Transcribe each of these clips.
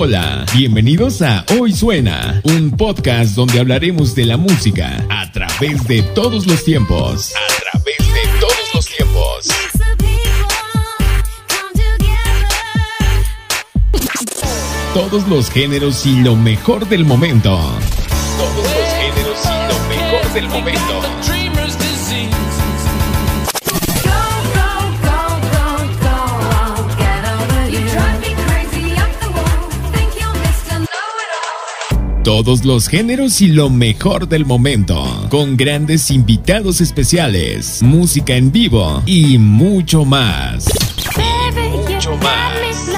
Hola, bienvenidos a Hoy Suena, un podcast donde hablaremos de la música a través de todos los tiempos. A través de todos los tiempos. Todos los géneros y lo mejor del momento. Todos los géneros y lo mejor del momento. Todos los géneros y lo mejor del momento, con grandes invitados especiales, música en vivo y mucho más. Y mucho más.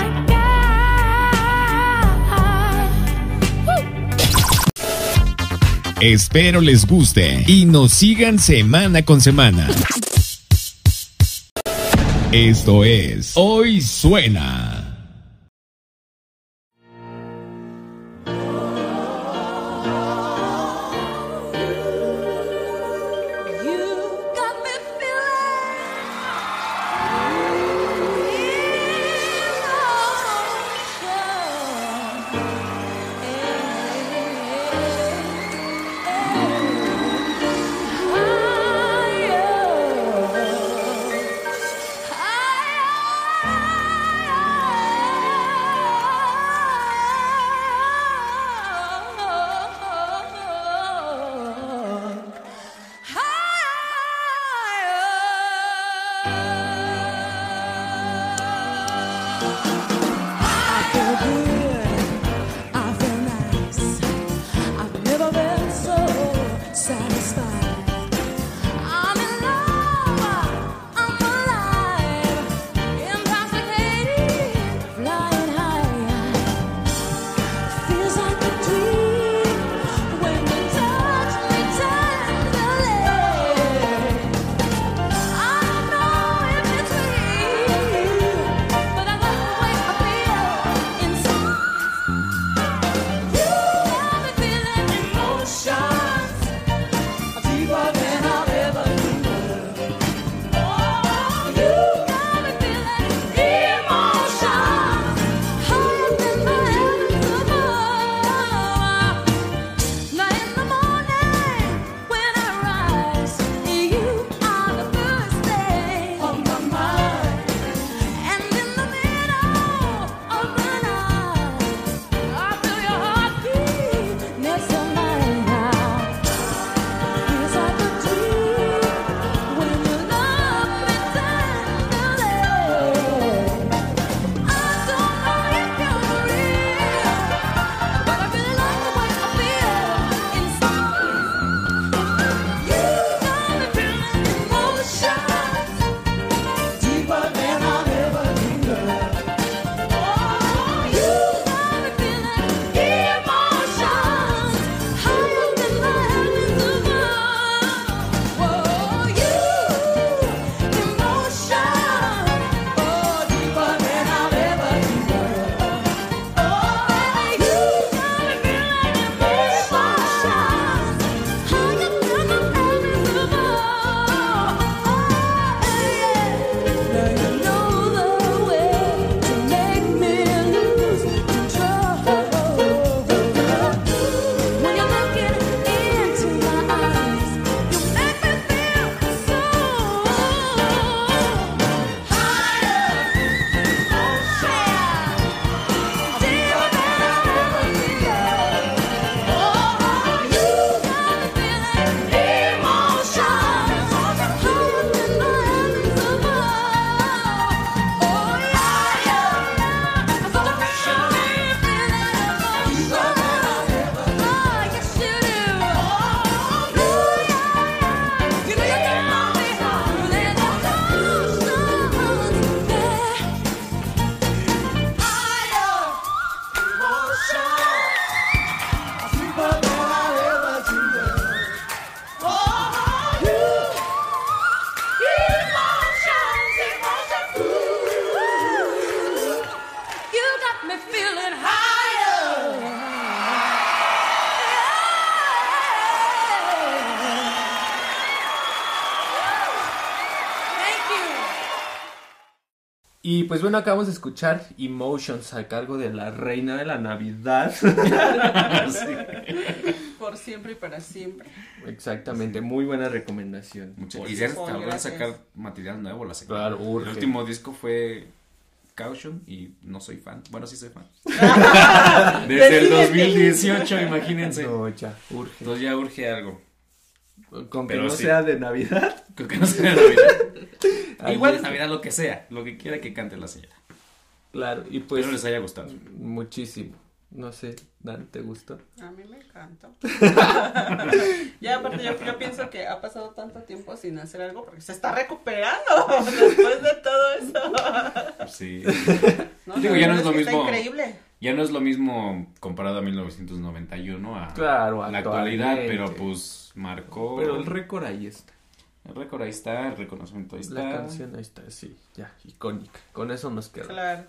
Espero les guste y nos sigan semana con semana. Esto es Hoy Suena. Y pues bueno, acabamos de escuchar Emotions a cargo de la reina de la Navidad. Por siempre y para siempre. Exactamente, muy buena recomendación. y ya van a sacar material nuevo la semana. Claro, El último disco fue Caution y no soy fan. Bueno, sí soy fan. Desde el 2018, imagínense. No, ya, urge. Entonces ya urge algo. Con que no sea de Navidad. Con que no sea de Navidad. Igual es Navidad lo que sea, lo que quiera que cante la señora. Claro, y pues. Espero les haya gustado. Muchísimo. No sé, Dan, ¿te gustó? A mí me encantó. ya, aparte, yo, pienso que ha pasado tanto tiempo sin hacer algo porque se está recuperando después de todo eso. sí. Digo, ya no es lo mismo. increíble. Ya no es lo mismo comparado a 1991 a claro, la actualidad, pero pues marcó. Pero el récord ahí está. El récord ahí está, el reconocimiento ahí está. La canción ahí está, sí, ya, icónica. Con eso nos queda. Claro.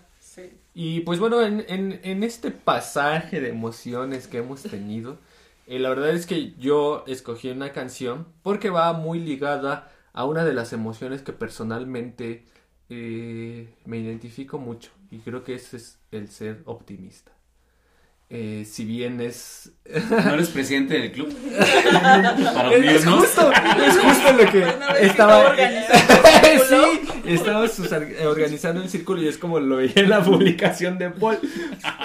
Y pues bueno, en, en, este pasaje de emociones que hemos tenido, eh, la verdad es que yo escogí una canción porque va muy ligada a una de las emociones que personalmente eh, me identifico mucho y creo que ese es el ser optimista. Eh, si bien es... ¿No eres presidente del club? Para es, justo, es justo lo que estaba... sí, estábamos organizando el círculo y es como lo veía en la publicación de Paul.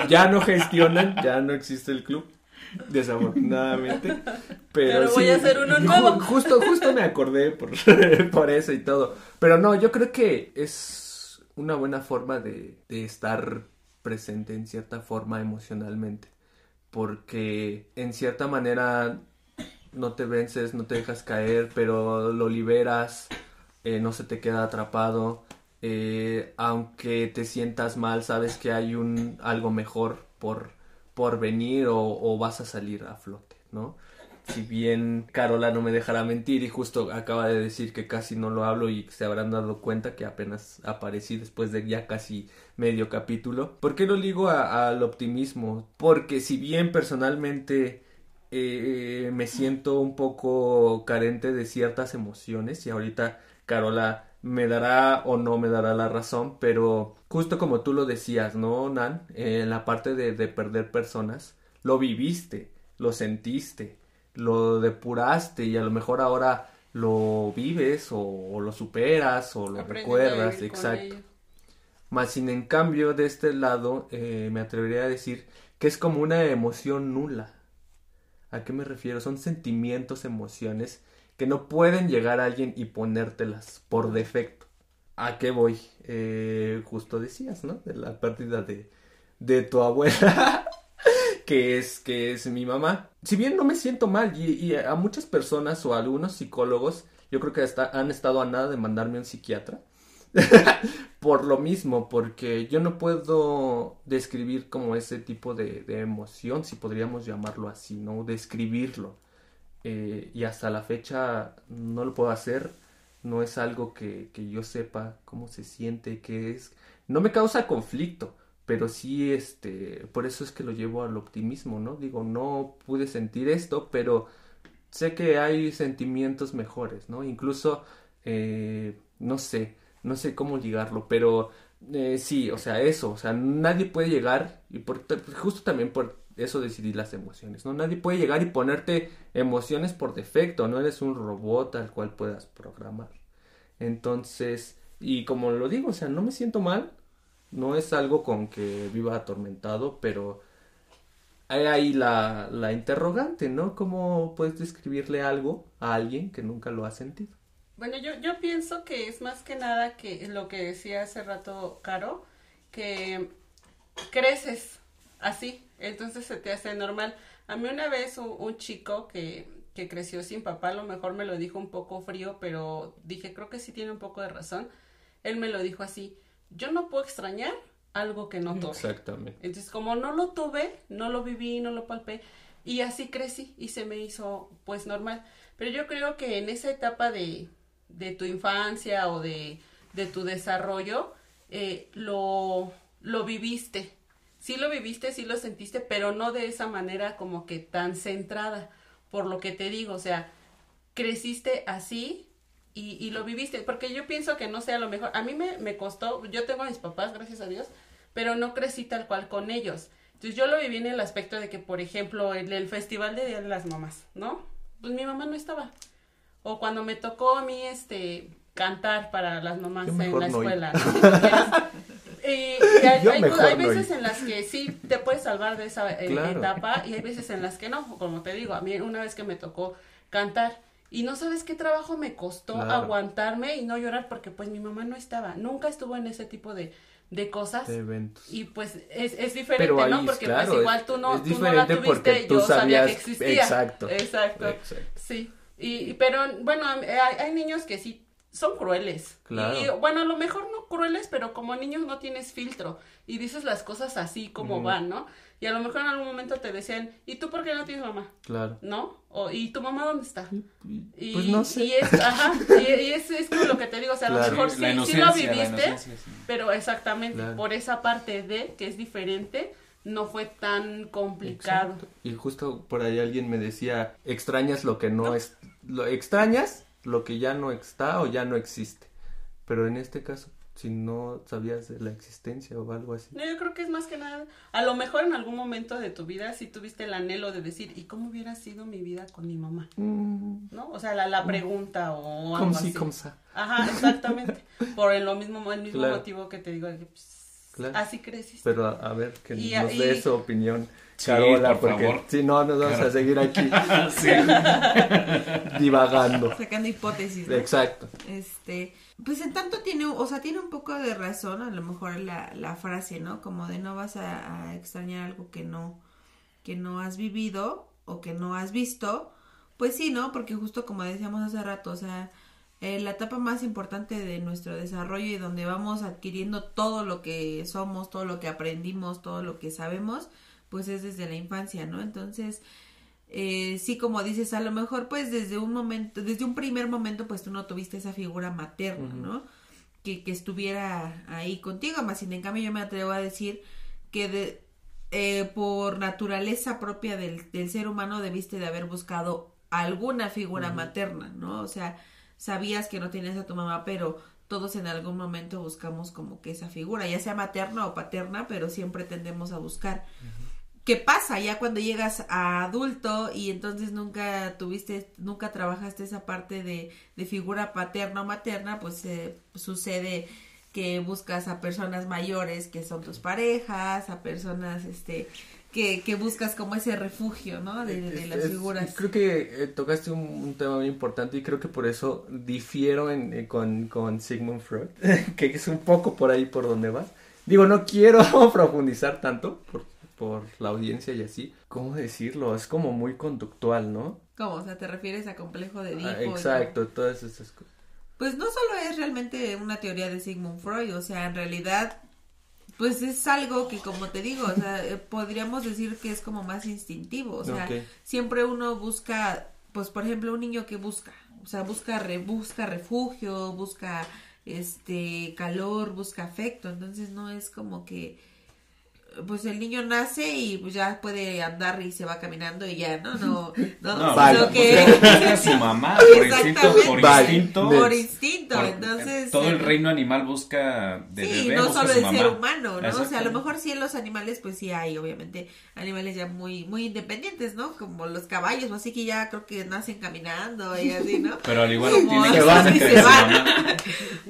Ya no gestionan, ya no existe el club. Desafortunadamente. Pero, voy a hacer uno nuevo. Justo, justo me acordé por, por eso y todo. Pero no, yo creo que es una buena forma de, de estar presente en cierta forma emocionalmente. Porque en cierta manera no te vences, no te dejas caer, pero lo liberas, eh, no se te queda atrapado. Eh, aunque te sientas mal, sabes que hay un algo mejor por, por venir o, o vas a salir a flote, ¿no? Si bien Carola no me dejará mentir y justo acaba de decir que casi no lo hablo y se habrán dado cuenta que apenas aparecí después de ya casi medio capítulo. ¿Por qué lo ligo al optimismo? Porque si bien personalmente eh, me siento un poco carente de ciertas emociones y ahorita Carola me dará o no me dará la razón, pero justo como tú lo decías, ¿no, Nan? en la parte de, de perder personas, lo viviste, lo sentiste, lo depuraste y a lo mejor ahora lo vives o, lo superas o lo recuerdas, exacto. Más sin en cambio de este lado eh, me atrevería a decir que es como una emoción nula. ¿A qué me refiero? Son sentimientos, emociones que no pueden llegar a alguien y ponértelas por defecto. ¿A qué voy? Eh, justo decías, ¿no? De la pérdida de, de tu abuela. que es, que es mi mamá. Si bien no me siento mal y, a muchas personas o a algunos psicólogos, yo creo que han estado a nada de mandarme a un psiquiatra. por lo mismo, porque yo no puedo describir como ese tipo de, emoción, si podríamos llamarlo así, ¿no? Describirlo. Eh, y hasta la fecha no lo puedo hacer. No es algo que, que yo sepa cómo se siente, qué es. No me causa conflicto pero sí, este, por eso es que lo llevo al optimismo, ¿no? Digo, no pude sentir esto, pero sé que hay sentimientos mejores, ¿no? Incluso, eh, no sé, no sé cómo ligarlo, pero eh, sí, o sea, eso, o sea, nadie puede llegar, y por, justo también por eso decidí las emociones, ¿no? Nadie puede llegar y ponerte emociones por defecto, no eres un robot al cual puedas programar. Entonces, y como lo digo, o sea, no me siento mal, no es algo con que viva atormentado, pero hay ahí la, la interrogante, ¿no? ¿Cómo puedes describirle algo a alguien que nunca lo ha sentido? Bueno, yo, yo pienso que es más que nada que lo que decía hace rato Caro, que creces así, entonces se te hace normal. A mí una vez un, chico que, que creció sin papá, a lo mejor me lo dijo un poco frío, pero dije, creo que sí tiene un poco de razón. Él me lo dijo así, yo no puedo extrañar algo que no tuve. Exactamente. Entonces, como no lo tuve, no lo viví, no lo palpé, y así crecí y se me hizo pues normal. Pero yo creo que en esa etapa de, de tu infancia o de, de tu desarrollo, eh, lo, lo viviste. Sí lo viviste, sí lo sentiste, pero no de esa manera como que tan centrada, por lo que te digo, o sea, creciste así y, y, lo viviste, porque yo pienso que no sea lo mejor. A mí me, me costó, yo tengo a mis papás, gracias a Dios, pero no crecí tal cual con ellos. Entonces yo lo viví en el aspecto de que, por ejemplo, el, el Festival de Día de las Mamás, ¿no? Pues mi mamá no estaba. O cuando me tocó a mí, este, cantar para las mamás en la escuela. y, hay, hay, veces en las que sí te puedes salvar de esa eh, etapa y hay veces en las que no. Como te digo, a mí una vez que me tocó cantar y no sabes qué trabajo me costó aguantarme y no llorar porque pues mi mamá no estaba, nunca estuvo en ese tipo de, de cosas. De eventos. Y pues es, es diferente, ¿no? Porque pues igual tú no, tú no la tuviste, yo sabía que existía. Exacto. Exacto. Sí. Y, pero bueno, hay, hay niños que sí son crueles. Claro. Y, bueno, a lo mejor no crueles, pero como niños no tienes filtro y dices las cosas así como van, ¿no? Y a lo mejor en algún momento te decían, ¿y tú por qué no tienes mamá? Claro. ¿No? O, ¿y tu mamá dónde está? Y, pues no sé. Y es, ajá, y, es, es, como lo que te digo, o sea, a lo mejor sí, sí, lo viviste, pero exactamente por esa parte de que es diferente, no fue tan complicado. Y justo por ahí alguien me decía, extrañas lo que no, es, lo extrañas lo que ya no está o ya no existe. Pero en este caso, si no sabías de la existencia o algo así. No, yo creo que es más que nada, a lo mejor en algún momento de tu vida sí tuviste el anhelo de decir, ¿y cómo hubiera sido mi vida con mi mamá? Mm. ¿No? O sea, la, la pregunta o algo así. Como Ajá, exactamente. Por el, lo mismo, el mismo motivo que te digo, pues, así creciste. Pero a, ver, que nos dé su opinión. Carola, porque si no nos vamos a seguir aquí divagando. Sacando hipótesis. Exacto. Este, pues en tanto tiene, o sea, tiene un poco de razón a lo mejor la, la frase, ¿no? Como de no vas a, extrañar algo que no, que no has vivido o que no has visto. Pues sí, ¿no? Porque justo como decíamos hace rato, o sea, eh, la etapa más importante de nuestro desarrollo y donde vamos adquiriendo todo lo que somos, todo lo que aprendimos, todo lo que sabemos, pues es desde la infancia, ¿no? Entonces, eh, sí, como dices, a lo mejor pues desde un momento, desde un primer momento pues tú no tuviste esa figura materna, ¿no? Que, que, estuviera ahí contigo, más sin en cambio yo me atrevo a decir que de, eh, por naturaleza propia del, del, ser humano debiste de haber buscado alguna figura materna, ¿no? O sea, sabías que no tenías a tu mamá, pero todos en algún momento buscamos como que esa figura, ya sea materna o paterna, pero siempre tendemos a buscar. ¿Qué pasa ya cuando llegas a adulto y entonces nunca tuviste, nunca trabajaste esa parte de, de figura paterna o materna? Pues eh, sucede que buscas a personas mayores que son tus parejas, a personas este que, que buscas como ese refugio, ¿no? De, las figuras. Creo que eh, tocaste un, tema muy importante y creo que por eso difiero en, eh, con, con Sigmund Freud, que es un poco por ahí por donde vas. Digo, no quiero profundizar tanto, porque por la audiencia y así. ¿Cómo decirlo? Es como muy conductual, ¿no? ¿Cómo? O sea, ¿te refieres a complejo de Edipo? Ah, exacto, todas esas cosas. Pues no solo es realmente una teoría de Sigmund Freud, o sea, en realidad, pues es algo que, como te digo, o sea, eh, podríamos decir que es como más instintivo, o sea, siempre uno busca, pues por ejemplo, un niño que busca, o sea, busca, re, busca refugio, busca este calor, busca afecto, entonces no es como que pues el niño nace y pues ya puede andar y se va caminando y ya, ¿no? No, no, no vale, que... Pues, su mamá, por instinto, por instinto. Por instinto, entonces... Todo el reino animal busca de Sí, no solo el ser humano, ¿no? O sea, a lo mejor sí en los animales, pues sí hay, obviamente, animales ya muy, muy independientes, ¿no? Como los caballos, así que ya creo que nacen caminando y así, ¿no? Pero al igual que se van, se van.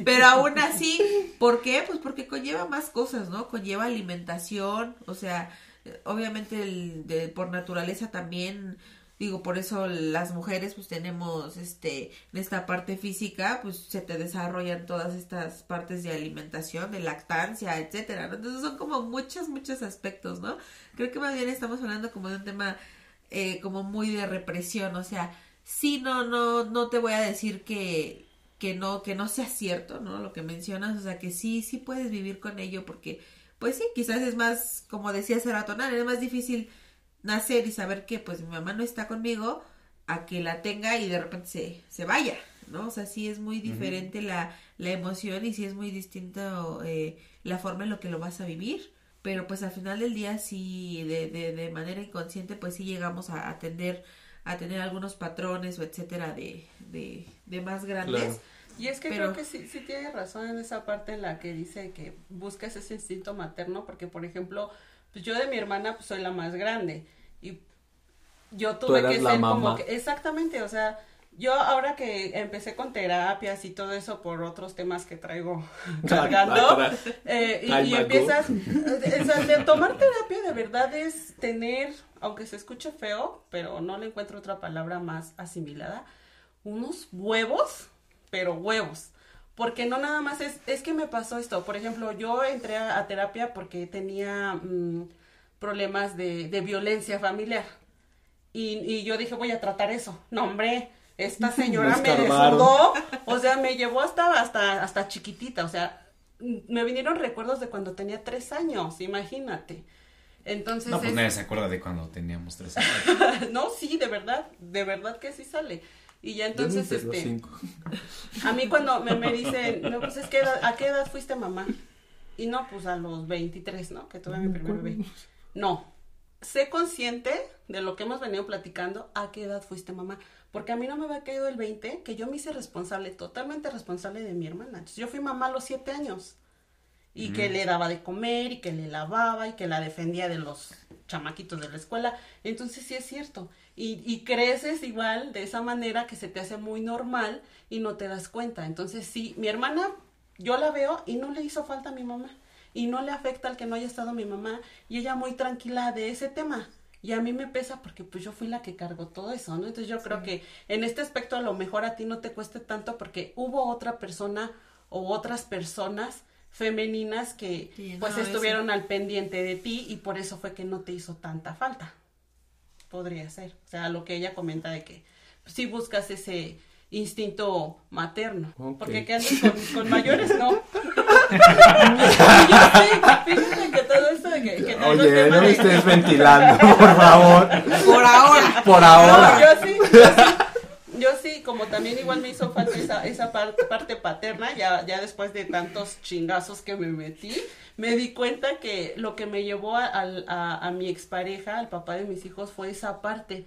Pero aún así, ¿por qué? Pues porque conlleva más cosas, ¿no? Conlleva alimentación, o sea, obviamente por naturaleza también digo por eso las mujeres pues tenemos este en esta parte física pues se te desarrollan todas estas partes de alimentación de lactancia etcétera entonces son como muchos muchos aspectos no creo que más bien estamos hablando como de un tema eh, como muy de represión o sea sí no no no te voy a decir que que no que no sea cierto no lo que mencionas o sea que sí sí puedes vivir con ello porque pues sí, quizás es más, como decía Seratonal, es más difícil nacer y saber que pues mi mamá no está conmigo a que la tenga y de repente se, se vaya, ¿no? O sea, sí es muy diferente la, la emoción y sí es muy distinto eh, la forma en lo que lo vas a vivir, pero pues al final del día sí, de, de, de manera inconsciente, pues sí llegamos a, atender a tener algunos patrones o etcétera de, de, de más grandes. Y es que creo que sí, sí tiene razón en esa parte en la que dice que buscas ese instinto materno, porque por ejemplo, pues yo de mi hermana pues soy la más grande y yo tuve que ser como que, exactamente, o sea, yo ahora que empecé con terapias y todo eso por otros temas que traigo cargando, eh, y, empiezas, o sea, de tomar terapia de verdad es tener, aunque se escuche feo, pero no le encuentro otra palabra más asimilada, unos huevos pero huevos. Porque no nada más es, es que me pasó esto. Por ejemplo, yo entré a, terapia porque tenía mm, problemas de, de, violencia familiar. Y, y, yo dije, voy a tratar eso. No, hombre, esta señora me, desnudó. O sea, me llevó hasta, hasta, hasta chiquitita. O sea, me vinieron recuerdos de cuando tenía tres años, imagínate. Entonces. No, pues nadie se acuerda de cuando teníamos tres años. no, sí, de verdad, de verdad que sí sale. Y ya entonces, este, a mí cuando me, me dicen, no, pues es que, ¿a qué edad fuiste mamá? Y no, pues a los 23, ¿no? Que tuve mi primer bebé. No, sé consciente de lo que hemos venido platicando, ¿a qué edad fuiste mamá? Porque a mí no me había caído el 20, que yo me hice responsable, totalmente responsable de mi hermana. yo fui mamá a los 7 años. Y que le daba de comer, y que le lavaba, y que la defendía de los chamaquitos de la escuela. Entonces sí es cierto y, y, creces igual de esa manera que se te hace muy normal y no te das cuenta. Entonces, sí, mi hermana, yo la veo y no le hizo falta a mi mamá y no le afecta al que no haya estado mi mamá y ella muy tranquila de ese tema. Y a mí me pesa porque pues yo fui la que cargó todo eso, ¿no? Entonces yo creo que en este aspecto a lo mejor a ti no te cueste tanto porque hubo otra persona o otras personas femeninas que pues estuvieron al pendiente de ti y por eso fue que no te hizo tanta falta podría ser. O sea, lo que ella comenta de que si buscas ese instinto materno. Porque que andes con, mayores, no. yo fíjate que todo esto de que... Oye, no me estés ventilando, por favor. Por ahora. Por ahora. yo sí yo sí, como también igual me hizo falta esa, esa parte, parte paterna, ya, ya después de tantos chingazos que me metí, me di cuenta que lo que me llevó a, a, a, mi expareja, al papá de mis hijos, fue esa parte.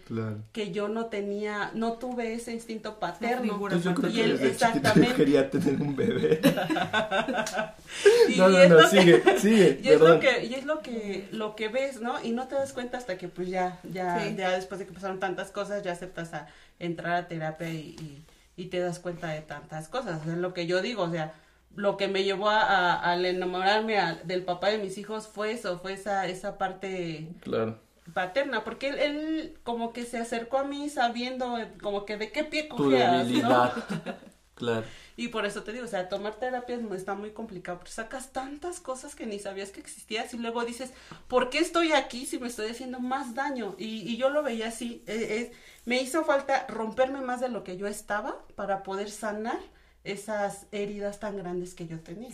Que yo no tenía, no tuve ese instinto paterno. Yo creo y que él, exactamente. quería tener un bebé. y, no, no, no, sigue, sigue. Y es, lo que, y es lo que, lo que ves, ¿no? Y no te das cuenta hasta que pues ya, ya, ya después de que pasaron tantas cosas, ya aceptas a entrar a terapia y, y, te das cuenta de tantas cosas. Es lo que yo digo, o sea, lo que me llevó a, al enamorarme del papá de mis hijos fue eso, fue esa, esa parte paterna, porque él, como que se acercó a mí sabiendo como que de qué pie cogías, ¿no? claro. Y por eso te digo, o sea, tomar terapias está muy complicado, porque sacas tantas cosas que ni sabías que existías y luego dices, ¿por qué estoy aquí si me estoy haciendo más daño? Y, y yo lo veía así, e, me hizo falta romperme más de lo que yo estaba para poder sanar esas heridas tan grandes que yo tenía.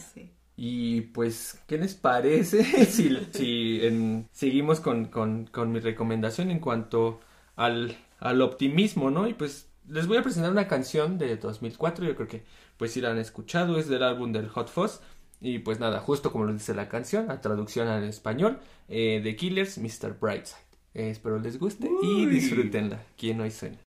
Y pues, ¿qué les parece si, si seguimos con, con, con, mi recomendación en cuanto al, al optimismo, ¿no? Y pues les voy a presentar una canción de 2004, yo creo que pues si la han escuchado, es del álbum del Hot Fuzz. Y pues nada, justo como lo dice la canción, a traducción al español, eh, The Killers, Mr. Brightside. Eh, espero les guste y disfrútenla. ¿Quién hoy suena?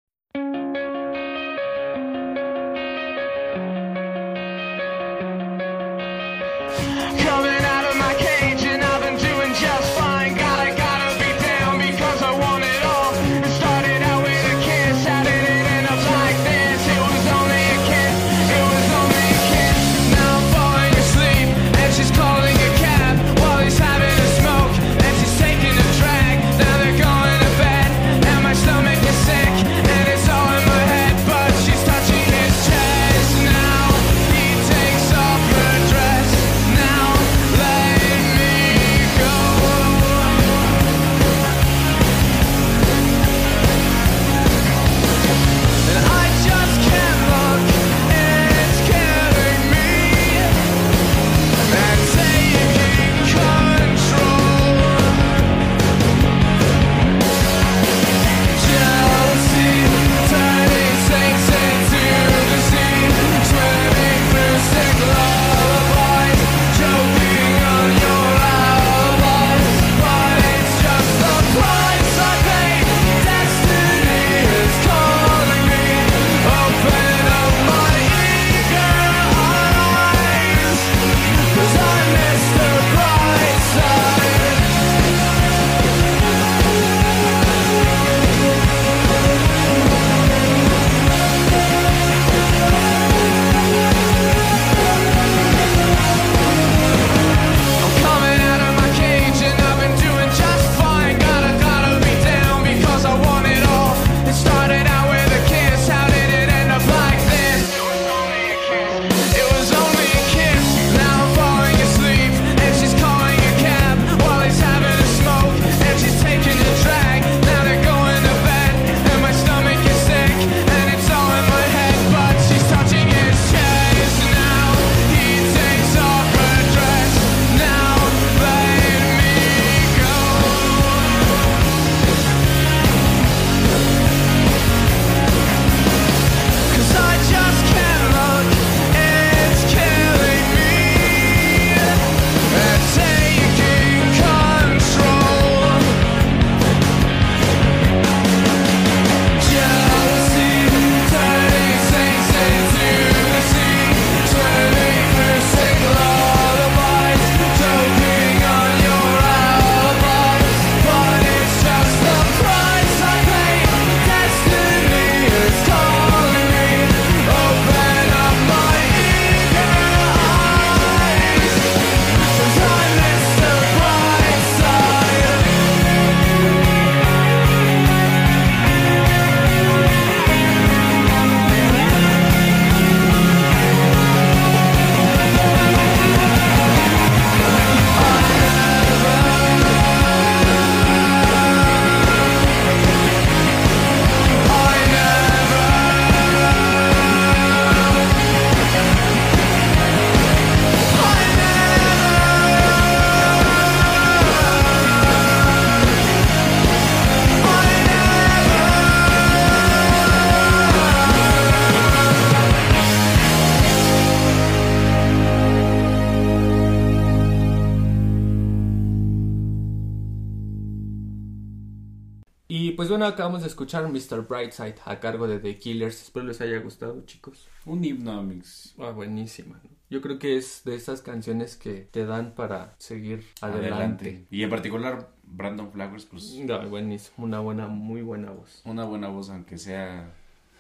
Acabamos de escuchar Mr. Brightside a cargo de The Killers. Espero les haya gustado, chicos. Un himno, mix. Ah, buenísima. ¿no? Yo creo que es de esas canciones que te dan para seguir adelante. Y en particular, Brandon Flowers, pues No, buenísimo. Una buena, muy buena voz. una buena voz, aunque sea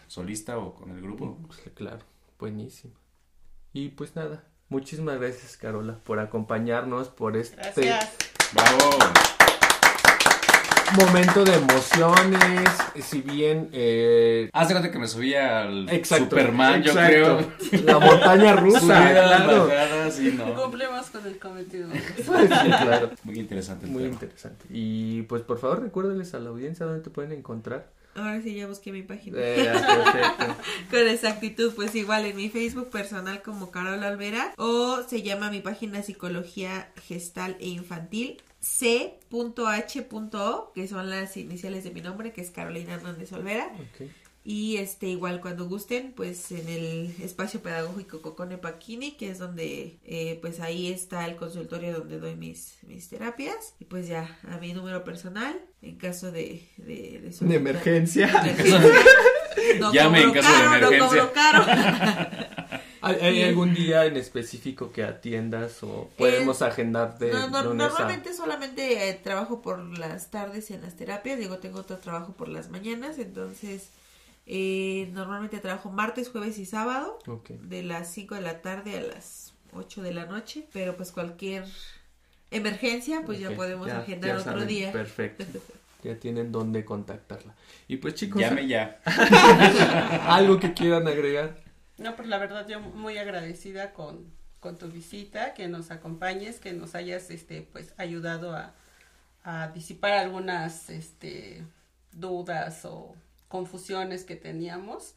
solista o con el grupo. Sí, Claro, buenísimo. Y pues nada, muchísimas gracias, Carola, por acompañarnos por este Gracias. ¡Bravo! Momento de emociones. Si bien. Eh, Hace rato que me subía al Exacto, Superman, yo creo. La montaña rusa, claro. bajadas, y no. Cumplimos con el cometido. Sí, claro. Muy interesante. el Muy tema. interesante. Y pues por favor recuérdeles a la audiencia dónde te pueden encontrar. Ahora sí ya busqué mi página. Eh. Con exactitud, pues igual en mi Facebook personal como Carol Alvera o se llama mi página Psicología Gestal e Infantil c.h.o, que son las iniciales de mi nombre, que es Carolina Hernández Olvera. Y este igual cuando gusten, pues en el espacio pedagógico Cocone Paquini, que es donde eh, pues ahí está el consultorio donde doy mis, mis terapias. Y pues ya a mi número personal, en caso de... De, de De emergencia. emergencia. No Llame en cobro caso de caro, emergencia. No cobro caro. ¿Hay, algún día en específico que atiendas o podemos Eh, agendar de No, no, lunes a- normalmente solamente eh, trabajo por las tardes en las terapias, digo, tengo otro trabajo por las mañanas, entonces eh, normalmente trabajo martes, jueves y sábado, de las 5 de la tarde a las 8 de la noche, pero pues cualquier emergencia, pues ya podemos ya- agendar ya otro saben, día. Perfecto. Ya tienen dónde contactarla. Y pues chicos, Llame ya. algo que quieran agregar. No, pues la verdad yo muy agradecida con, con tu visita, que nos acompañes, que nos hayas este pues ayudado a, a disipar algunas este dudas o confusiones que teníamos.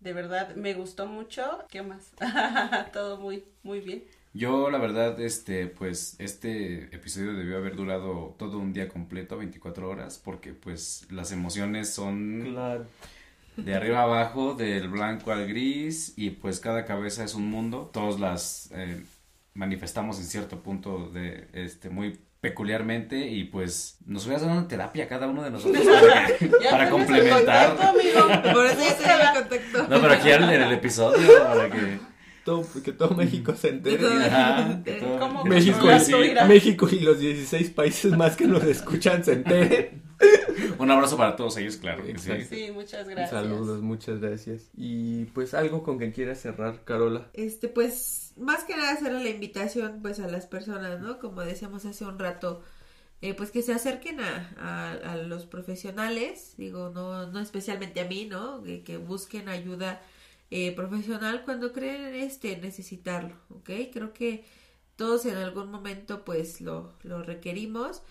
De verdad me gustó mucho. ¿Qué más? Todo muy muy bien. Yo, la verdad, este, pues, este episodio debió haber durado todo un día completo, 24 horas, porque, pues, las emociones son Claro. De arriba a abajo, del blanco al gris, y pues cada cabeza es un mundo. Todos las eh, manifestamos en cierto punto de, este, muy peculiarmente, y pues, nos hubieras dado una terapia a cada uno de nosotros para, complementar. contacto, amigo. Por eso ya contacto. No, pero aquí en el episodio, para que... Todo, que todo México se entere. Ajá, que todo- ¿Cómo México, y? México y los 16 países más que nos escuchan se enteren. Un abrazo para todos ellos, claro que sí. Sí, muchas gracias. Saludos, muchas gracias. Y pues algo con que quieras cerrar, Carola. Este, pues, más que nada hacer la invitación, pues, a las personas, ¿no? Como decíamos hace un rato, eh, pues que se acerquen a, a, a los profesionales, digo, no, no especialmente a mí, ¿no? Que, que busquen ayuda eh, profesional cuando creen este necesitarlo, ¿ok? Creo que todos en algún momento, pues, lo, lo requerimos.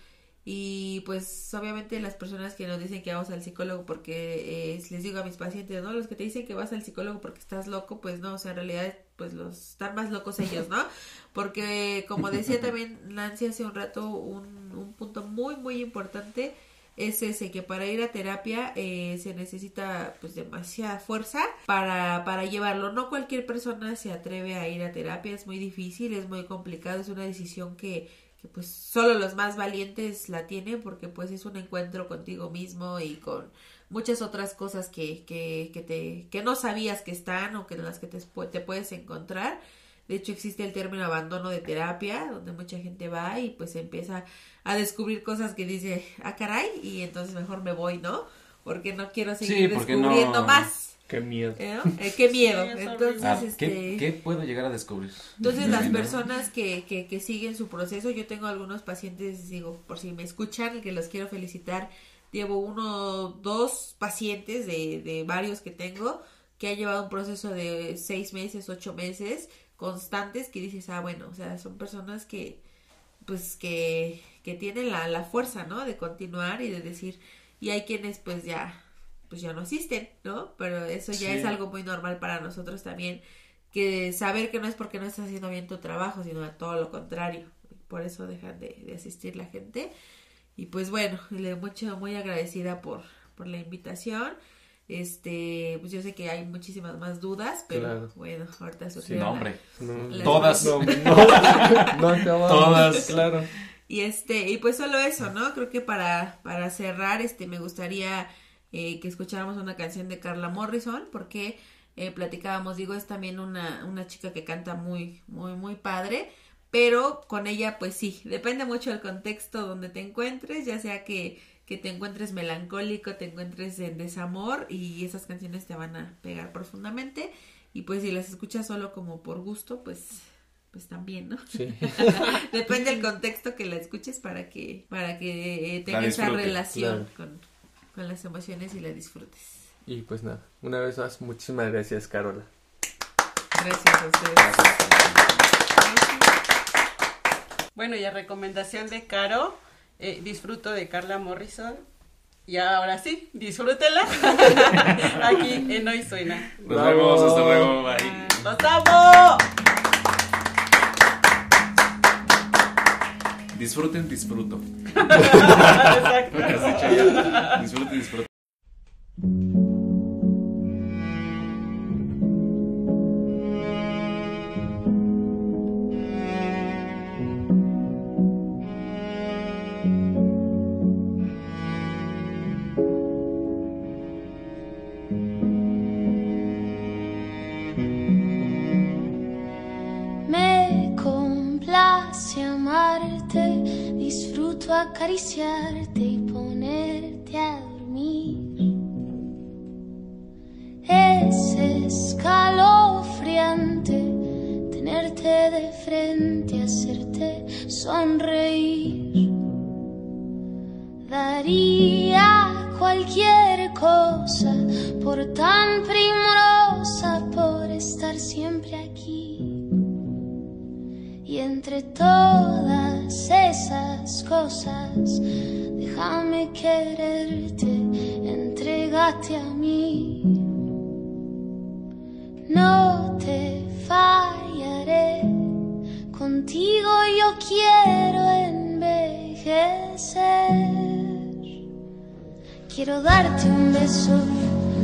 Y pues obviamente las personas que nos dicen que vamos al psicólogo porque eh, les digo a mis pacientes, ¿no? Los que te dicen que vas al psicólogo porque estás loco, pues no, o sea, en realidad pues los están más locos ellos, ¿no? Porque como decía también Nancy hace un rato, un, un punto muy muy importante es ese que para ir a terapia eh, se necesita pues demasiada fuerza para, para llevarlo. No cualquier persona se atreve a ir a terapia, es muy difícil, es muy complicado, es una decisión que, que pues solo los más valientes la tienen porque pues es un encuentro contigo mismo y con muchas otras cosas que, que, que, te, que no sabías que están o que en las que te, te puedes encontrar. De hecho, existe el término abandono de terapia, donde mucha gente va y pues empieza a descubrir cosas que dice, ah, caray, y entonces mejor me voy, ¿no? Porque no quiero seguir Sí, descubriendo no- más. Qué miedo. ¿eh? Eh, qué miedo. Sí, entonces, Ah, este... ¿qué, qué puedo llegar a descubrir? Entonces las personas que, que, que siguen su proceso, yo tengo algunos pacientes, digo, por si me escuchan, que los quiero felicitar, llevo uno, dos pacientes de, de varios que tengo, que han llevado un proceso de seis meses, ocho meses, constantes, que dices, ah, bueno, o sea, son personas que, pues, que, que tienen la, la fuerza, ¿no? De continuar y de decir, y hay quienes, pues, ya, pues ya no asisten, ¿no? Pero eso ya Sí. es algo muy normal para nosotros también que saber que no es porque no estás haciendo bien tu trabajo, sino todo lo contrario. Por eso dejan de, de asistir la gente. Y pues bueno, le mucho, muy agradecida por, por la invitación. Este, pues yo sé que hay muchísimas más dudas, pero Claro. bueno, ahorita Sí, la-. No, Todas. No, no, no acabamos. Todas. Claro. Y este, y pues solo eso, ¿no? Creo que para, para cerrar, este, me gustaría eh, que escucháramos una canción de Carla Morrison, porque eh, platicábamos, digo, es también una, una chica que canta muy, muy, muy padre, pero con ella, pues sí, depende mucho del contexto donde te encuentres, ya sea que, que te encuentres melancólico, te encuentres en desamor y esas canciones te van a pegar profundamente. Y pues si las escuchas solo como por gusto, pues pues también, ¿no? Sí. Depende del contexto que la escuches para que para que eh, tenga esa relación claro. con, con las emociones y la disfrutes. Y pues nada, una vez más, muchísimas gracias, Carola. Gracias a ustedes. Bueno, y a recomendación de Caro, eh, disfruto de Carla Morrison. Y ahora sí, disfrútela aquí en Hoy Suena. Nos Bravo. vemos, hasta luego, bye. ¡Los amo! Disfruten, disfruto. Exacto. Disfruten, disfruto. Acariciarte y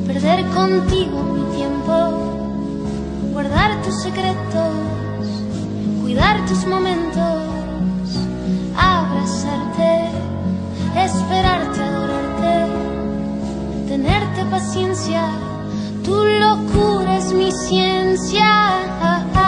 perder contigo mi tiempo, guardar tus secretos cuidar tus momentos, abrazarte, esperarte, adorarte, tenerte paciencia, tu locura es mi ciencia.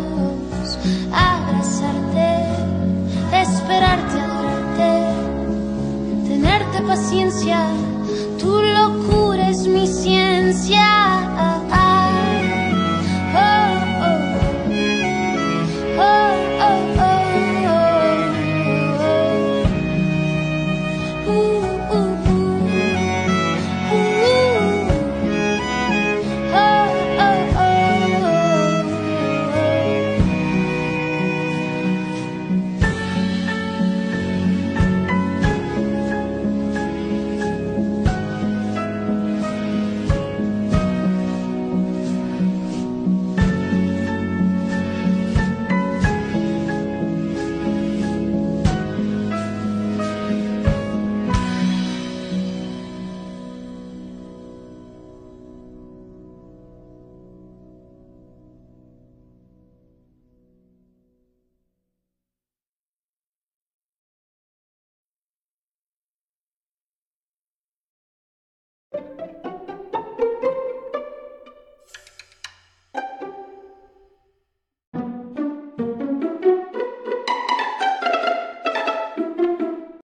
paciencia, tu locura es mi ciencia.